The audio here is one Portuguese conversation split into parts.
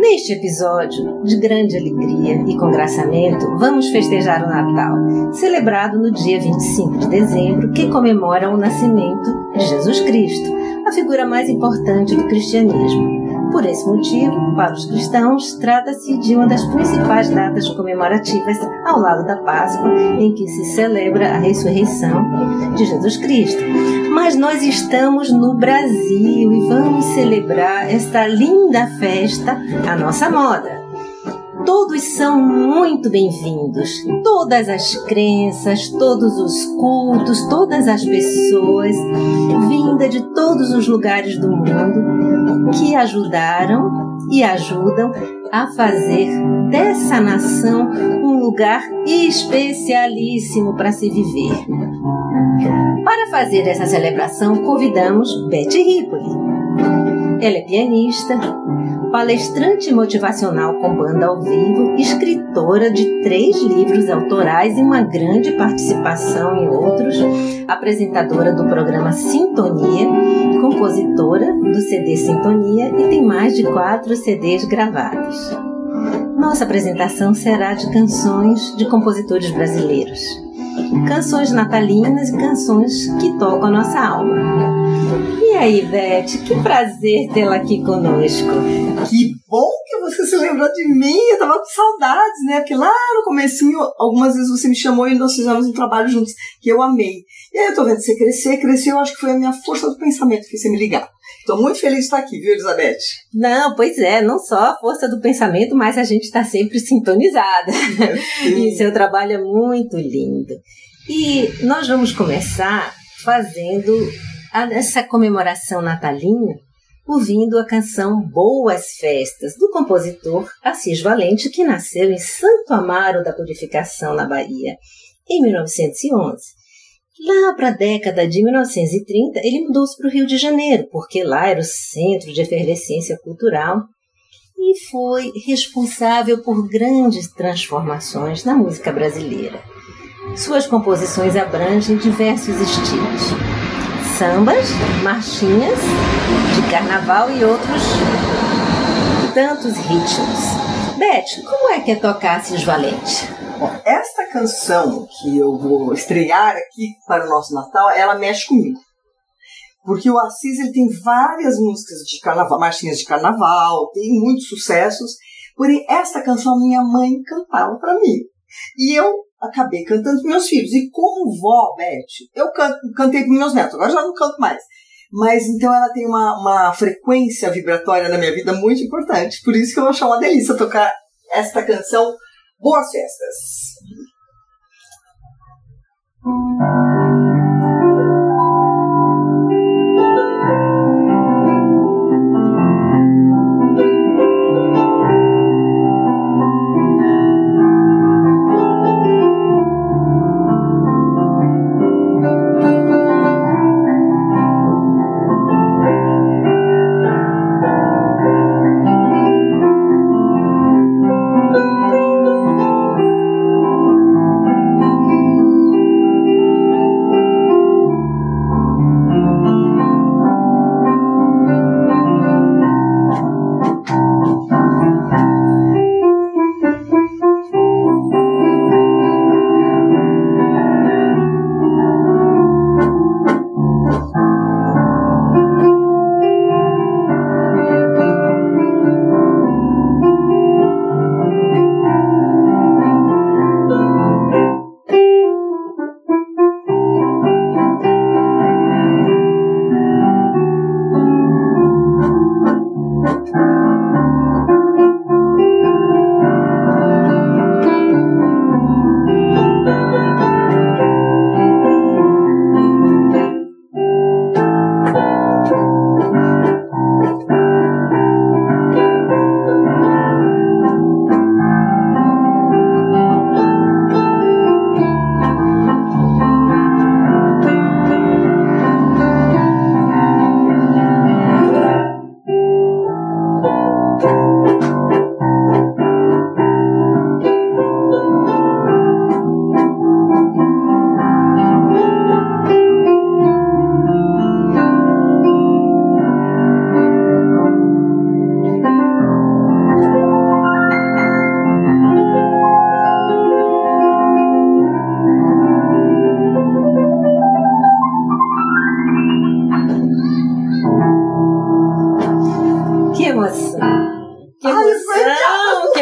Neste episódio de grande alegria e congraçamento, vamos festejar o Natal, celebrado no dia 25 de dezembro, que comemora o nascimento de Jesus Cristo, a figura mais importante do cristianismo. Por esse motivo, para os cristãos, trata-se de uma das principais datas comemorativas ao lado da Páscoa, em que se celebra a ressurreição de Jesus Cristo. Mas nós estamos no Brasil e vamos celebrar esta linda festa à nossa moda todos são muito bem-vindos. Todas as crenças, todos os cultos, todas as pessoas, vinda de todos os lugares do mundo, que ajudaram e ajudam a fazer dessa nação um lugar especialíssimo para se viver. Para fazer essa celebração, convidamos Betty Ripoli. Ela é pianista, palestrante motivacional com banda ao vivo, escritora de três livros autorais e uma grande participação em outros, apresentadora do programa Sintonia, compositora do CD Sintonia e tem mais de quatro CDs gravados. Nossa apresentação será de canções de compositores brasileiros. Canções natalinas e canções que tocam a nossa alma. E aí, Beth, que prazer tê-la aqui conosco. Que bom que você se lembrou de mim. Eu tava com saudades, né? Porque lá no comecinho, algumas vezes você me chamou e nós fizemos um trabalho juntos, que eu amei. E aí eu tô vendo você crescer, crescer, eu acho que foi a minha força do pensamento que você me ligar. Tô muito feliz de estar aqui, viu, Elizabeth? Não, pois é, não só a força do pensamento, mas a gente está sempre sintonizada. e seu trabalho é muito lindo. E nós vamos começar fazendo essa comemoração natalina ouvindo a canção Boas Festas, do compositor Assis Valente, que nasceu em Santo Amaro da Purificação, na Bahia, em 1911. Lá para a década de 1930, ele mudou-se para o Rio de Janeiro, porque lá era o centro de efervescência cultural e foi responsável por grandes transformações na música brasileira. Suas composições abrangem diversos estilos sambas, marchinhas de carnaval e outros tantos ritmos. Beth, como é que é tocar Assis Valente? Bom, esta canção que eu vou estrear aqui para o nosso Natal, ela mexe comigo. Porque o Assis ele tem várias músicas de carnaval, marchinhas de carnaval, tem muitos sucessos. Porém, esta canção minha mãe cantava para mim. E eu acabei cantando com meus filhos. E como vó, Beth, eu canto, cantei com meus netos, agora já não canto mais. Mas então ela tem uma, uma frequência vibratória na minha vida muito importante. Por isso que eu acho uma delícia tocar esta canção. Boas festas!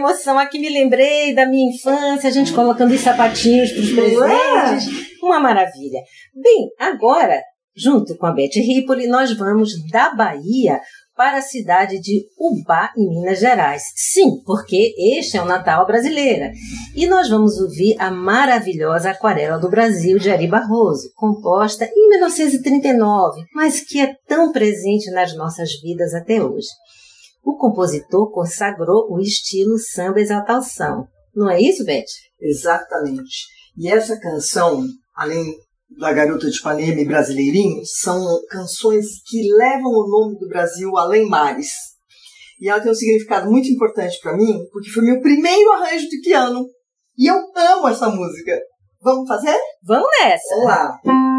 Emoção. Aqui me lembrei da minha infância, a gente colocando os sapatinhos para os Não presentes. Uma maravilha. Bem, agora, junto com a Beth Ripoli, nós vamos da Bahia para a cidade de Ubá, em Minas Gerais. Sim, porque este é o Natal brasileira. E nós vamos ouvir a maravilhosa Aquarela do Brasil de Ari Barroso, composta em 1939, mas que é tão presente nas nossas vidas até hoje. O compositor consagrou o estilo samba exaltação. Não é isso, Beth? Exatamente. E essa canção, além da Garota de Ipanema e Brasileirinho são canções que levam o nome do Brasil além mares. E ela tem um significado muito importante para mim, porque foi meu primeiro arranjo de piano. E eu amo essa música. Vamos fazer? Vamos nessa! Vamos lá!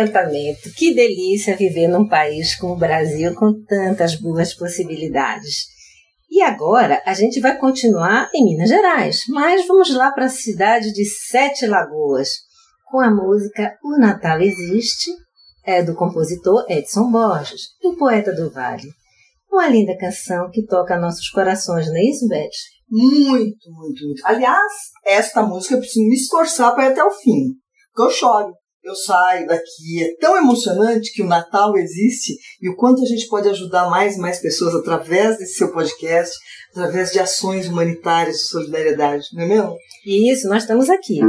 Encantamento. Que delícia viver num país como o Brasil com tantas boas possibilidades. E agora a gente vai continuar em Minas Gerais, mas vamos lá para a cidade de Sete Lagoas, com a música O Natal Existe, é do compositor Edson Borges, o poeta do Vale. Uma linda canção que toca nossos corações, não é isso, Beth? Muito, muito, muito. Aliás, esta música eu preciso me esforçar para ir até o fim. Porque eu choro. Eu saio daqui. É tão emocionante que o Natal existe e o quanto a gente pode ajudar mais e mais pessoas através desse seu podcast, através de ações humanitárias de solidariedade, não é mesmo? Isso, nós estamos aqui.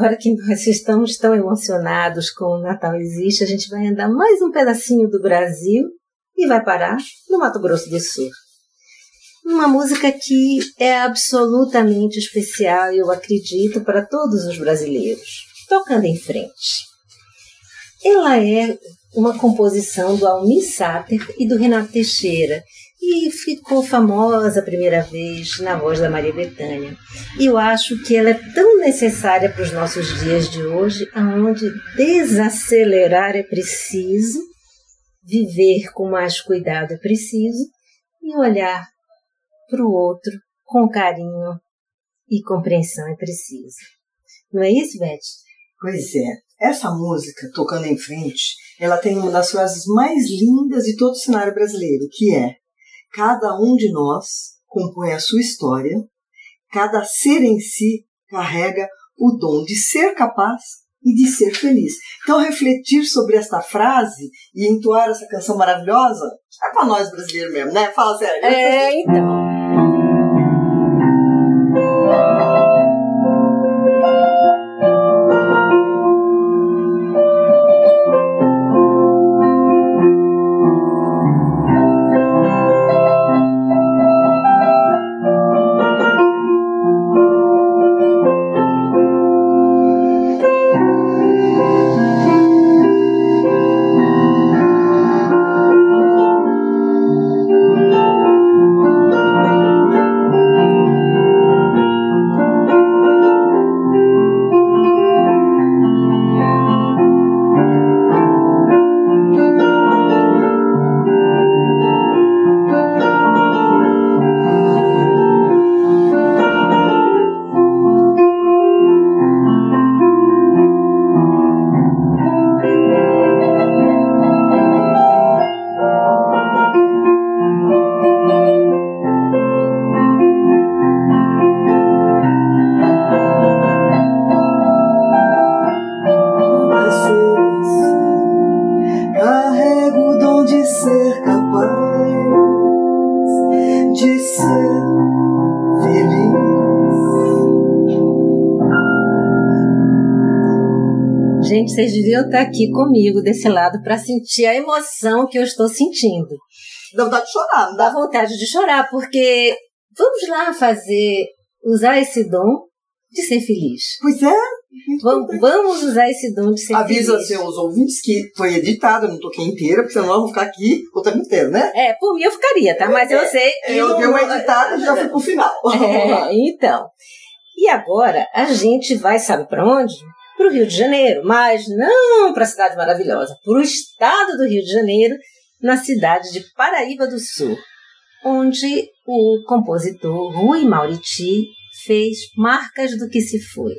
Agora que nós estamos tão emocionados com o Natal Existe, a gente vai andar mais um pedacinho do Brasil e vai parar no Mato Grosso do Sul. Uma música que é absolutamente especial, eu acredito, para todos os brasileiros. Tocando em frente. Ela é uma composição do Almir Sater e do Renato Teixeira, e ficou famosa a primeira vez na voz da Maria Bethânia. E eu acho que ela é tão necessária para os nossos dias de hoje, aonde desacelerar é preciso, viver com mais cuidado é preciso e olhar para o outro com carinho e compreensão é preciso. Não é isso, Beth? Pois é. Essa música, Tocando em Frente, ela tem uma das frases mais lindas de todo o cenário brasileiro, que é Cada um de nós compõe a sua história, cada ser em si carrega o dom de ser capaz e de ser feliz. Então, refletir sobre esta frase e entoar essa canção maravilhosa é para nós brasileiros mesmo, né? Fala sério. É, então. Vocês deviam estar aqui comigo desse lado para sentir a emoção que eu estou sentindo. Dá vontade de chorar, não dá? Dá vontade de chorar, porque vamos lá fazer, usar esse dom de ser feliz. Pois é. Vamos, vamos usar esse dom de ser Avisa feliz. seus ouvintes que foi editado, eu não toquei inteira, porque senão eu vou ficar aqui o tempo inteiro, né? É, por mim eu ficaria, tá? Mas eu sei que. Eu não- dei uma editada e já fui pro final. É, então. E agora a gente vai, sabe para onde? Para o Rio de Janeiro, mas não para a cidade maravilhosa, para o estado do Rio de Janeiro, na cidade de Paraíba do Sul, onde o compositor Rui Mauriti fez Marcas do que se foi.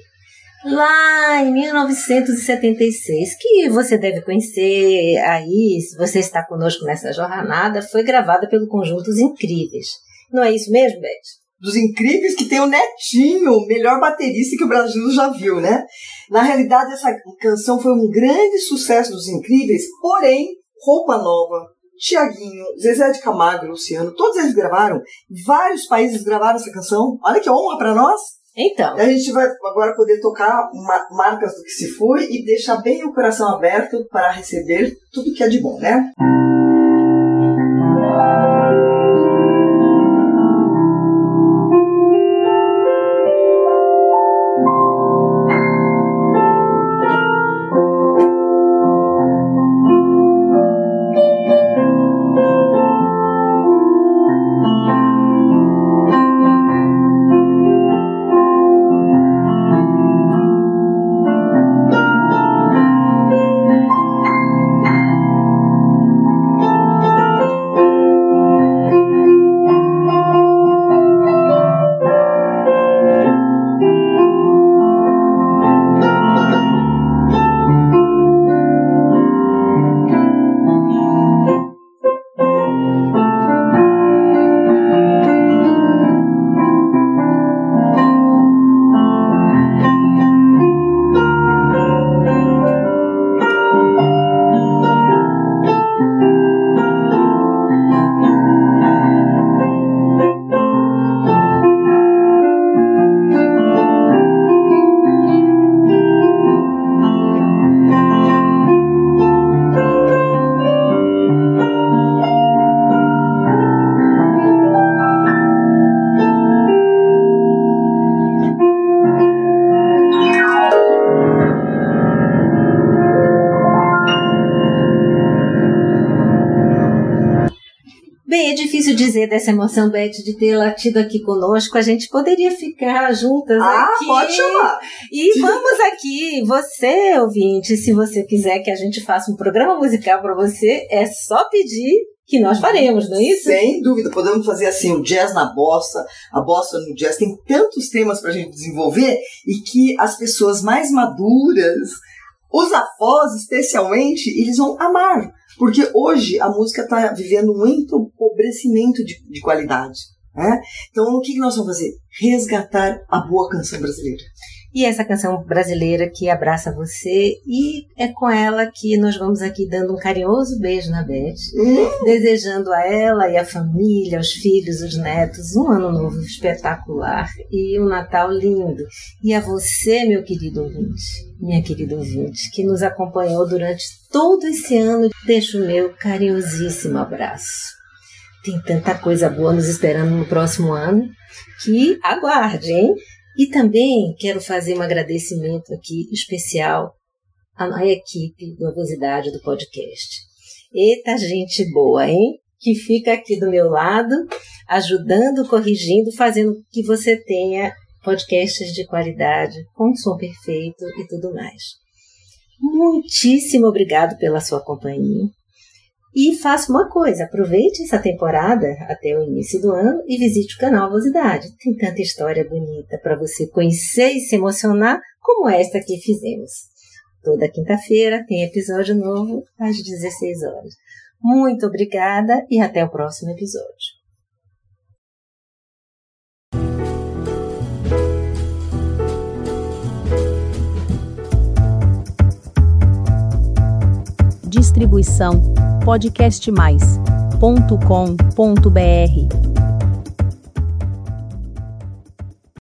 Lá em 1976, que você deve conhecer aí, se você está conosco nessa jornada, foi gravada pelo conjunto Os Incríveis. Não é isso mesmo, Beth? Dos incríveis que tem o Netinho, o melhor baterista que o Brasil já viu, né? Na realidade, essa canção foi um grande sucesso dos incríveis, porém, Roupa Nova, Tiaguinho, Zezé de Camargo, Luciano, todos eles gravaram. Vários países gravaram essa canção. Olha que honra para nós. Então, a gente vai agora poder tocar ma- marcas do que se foi e deixar bem o coração aberto para receber tudo que é de bom, né? bem, dizer dessa emoção, Beth, de tê-la tido aqui conosco. A gente poderia ficar juntas Ah, aqui. pode chamar. E vamos aqui, você, ouvinte, se você quiser que a gente faça um programa musical para você, é só pedir que nós faremos, não é isso? Sem dúvida, podemos fazer assim o jazz na bossa, a bossa no jazz. Tem tantos temas para a gente desenvolver e que as pessoas mais maduras, os avós especialmente, eles vão amar. Porque hoje a música está vivendo um empobrecimento de, de qualidade. Né? Então, o que que nós vamos fazer? Resgatar a boa canção brasileira. E essa canção brasileira que abraça você, e é com ela que nós vamos aqui dando um carinhoso beijo na Beth, Hum, desejando a ela e a família, os filhos, os netos, um ano novo espetacular e um Natal lindo. E a você, meu querido ouvinte, minha querida ouvinte, que nos acompanhou durante todo esse ano, deixo o meu carinhosíssimo abraço. Tem tanta coisa boa nos esperando no próximo ano que aguarde, hein? E também quero fazer um agradecimento aqui especial à equipe do Avosidade do podcast. Eita gente boa, hein? Que fica aqui do meu lado, ajudando, corrigindo, fazendo que você tenha podcasts de qualidade, com som perfeito e tudo mais. Muitíssimo obrigado pela sua companhia. E faça uma coisa, aproveite essa temporada até o início do ano e visite o canal Avosidade. Tem tanta história bonita para você conhecer e se emocionar como esta que fizemos. Toda quinta-feira tem episódio novo às 16 horas. Muito obrigada e até o próximo episódio. Distribuição podcastmais.com.br